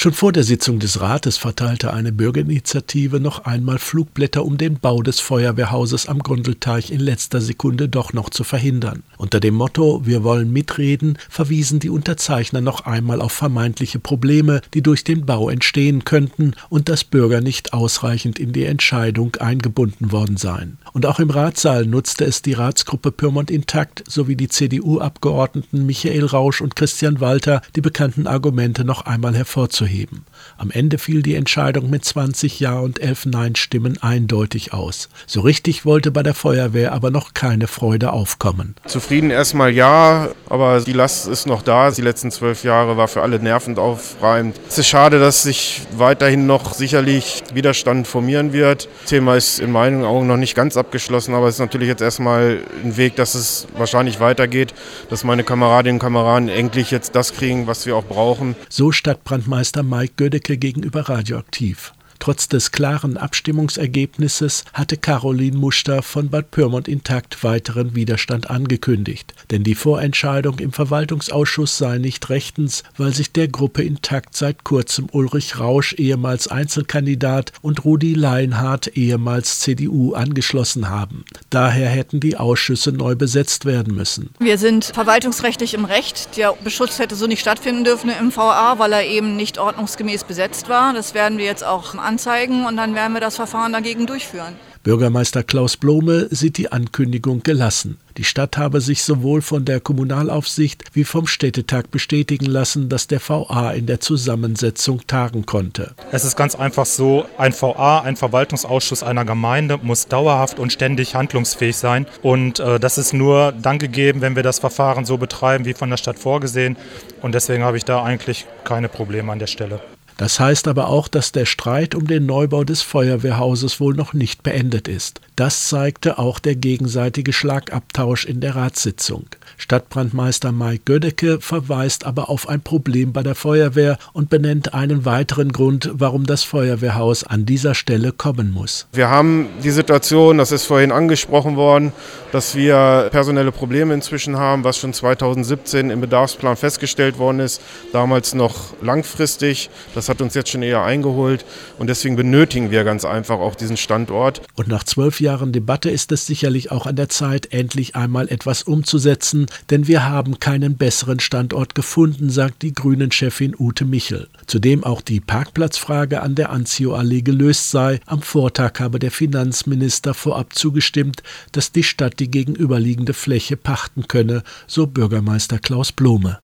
Schon vor der Sitzung des Rates verteilte eine Bürgerinitiative noch einmal Flugblätter, um den Bau des Feuerwehrhauses am Grundelteich in letzter Sekunde doch noch zu verhindern. Unter dem Motto Wir wollen mitreden verwiesen die Unterzeichner noch einmal auf vermeintliche Probleme, die durch den Bau entstehen könnten und dass Bürger nicht ausreichend in die Entscheidung eingebunden worden seien. Und auch im Ratssaal nutzte es die Ratsgruppe Pyrmont Intakt sowie die CDU-Abgeordneten Michael Rausch und Christian Walter, die bekannten Argumente noch einmal hervorzuheben hervorzuheben. Am Ende fiel die Entscheidung mit 20 Ja und 11 Nein-Stimmen eindeutig aus. So richtig wollte bei der Feuerwehr aber noch keine Freude aufkommen. Zufrieden erstmal ja, aber die Last ist noch da. Die letzten zwölf Jahre war für alle nervend aufreibend. Es ist schade, dass sich weiterhin noch sicherlich Widerstand formieren wird. Das Thema ist in meinen Augen noch nicht ganz abgeschlossen, aber es ist natürlich jetzt erstmal ein Weg, dass es wahrscheinlich weitergeht, dass meine Kameradinnen und Kameraden endlich jetzt das kriegen, was wir auch brauchen. So Stadtbrandmeister Mike Gödecke gegenüber Radioaktiv. Trotz des klaren Abstimmungsergebnisses hatte Caroline Muster von Bad Pyrmont intakt weiteren Widerstand angekündigt, denn die Vorentscheidung im Verwaltungsausschuss sei nicht rechtens, weil sich der Gruppe intakt seit kurzem Ulrich Rausch, ehemals Einzelkandidat, und Rudi Leinhardt, ehemals CDU, angeschlossen haben. Daher hätten die Ausschüsse neu besetzt werden müssen. Wir sind verwaltungsrechtlich im Recht. Der Beschluss hätte so nicht stattfinden dürfen im VA, weil er eben nicht ordnungsgemäß besetzt war. Das werden wir jetzt auch anzeigen und dann werden wir das Verfahren dagegen durchführen. Bürgermeister Klaus Blome sieht die Ankündigung gelassen. Die Stadt habe sich sowohl von der Kommunalaufsicht wie vom Städtetag bestätigen lassen, dass der VA in der Zusammensetzung tagen konnte. Es ist ganz einfach so, ein VA, ein Verwaltungsausschuss einer Gemeinde muss dauerhaft und ständig handlungsfähig sein. Und äh, das ist nur dann gegeben, wenn wir das Verfahren so betreiben, wie von der Stadt vorgesehen. Und deswegen habe ich da eigentlich keine Probleme an der Stelle. Das heißt aber auch, dass der Streit um den Neubau des Feuerwehrhauses wohl noch nicht beendet ist. Das zeigte auch der gegenseitige Schlagabtausch in der Ratssitzung. Stadtbrandmeister Mike Gödecke verweist aber auf ein Problem bei der Feuerwehr und benennt einen weiteren Grund, warum das Feuerwehrhaus an dieser Stelle kommen muss. Wir haben die Situation, das ist vorhin angesprochen worden, dass wir personelle Probleme inzwischen haben, was schon 2017 im Bedarfsplan festgestellt worden ist, damals noch langfristig. Das hat uns jetzt schon eher eingeholt und deswegen benötigen wir ganz einfach auch diesen Standort. Und nach zwölf Jahren Debatte ist es sicherlich auch an der Zeit, endlich einmal etwas umzusetzen, denn wir haben keinen besseren Standort gefunden, sagt die Grünen-Chefin Ute Michel. Zudem auch die Parkplatzfrage an der Anzio-Allee gelöst sei. Am Vortag habe der Finanzminister vorab zugestimmt, dass die Stadt die gegenüberliegende Fläche pachten könne, so Bürgermeister Klaus Blome.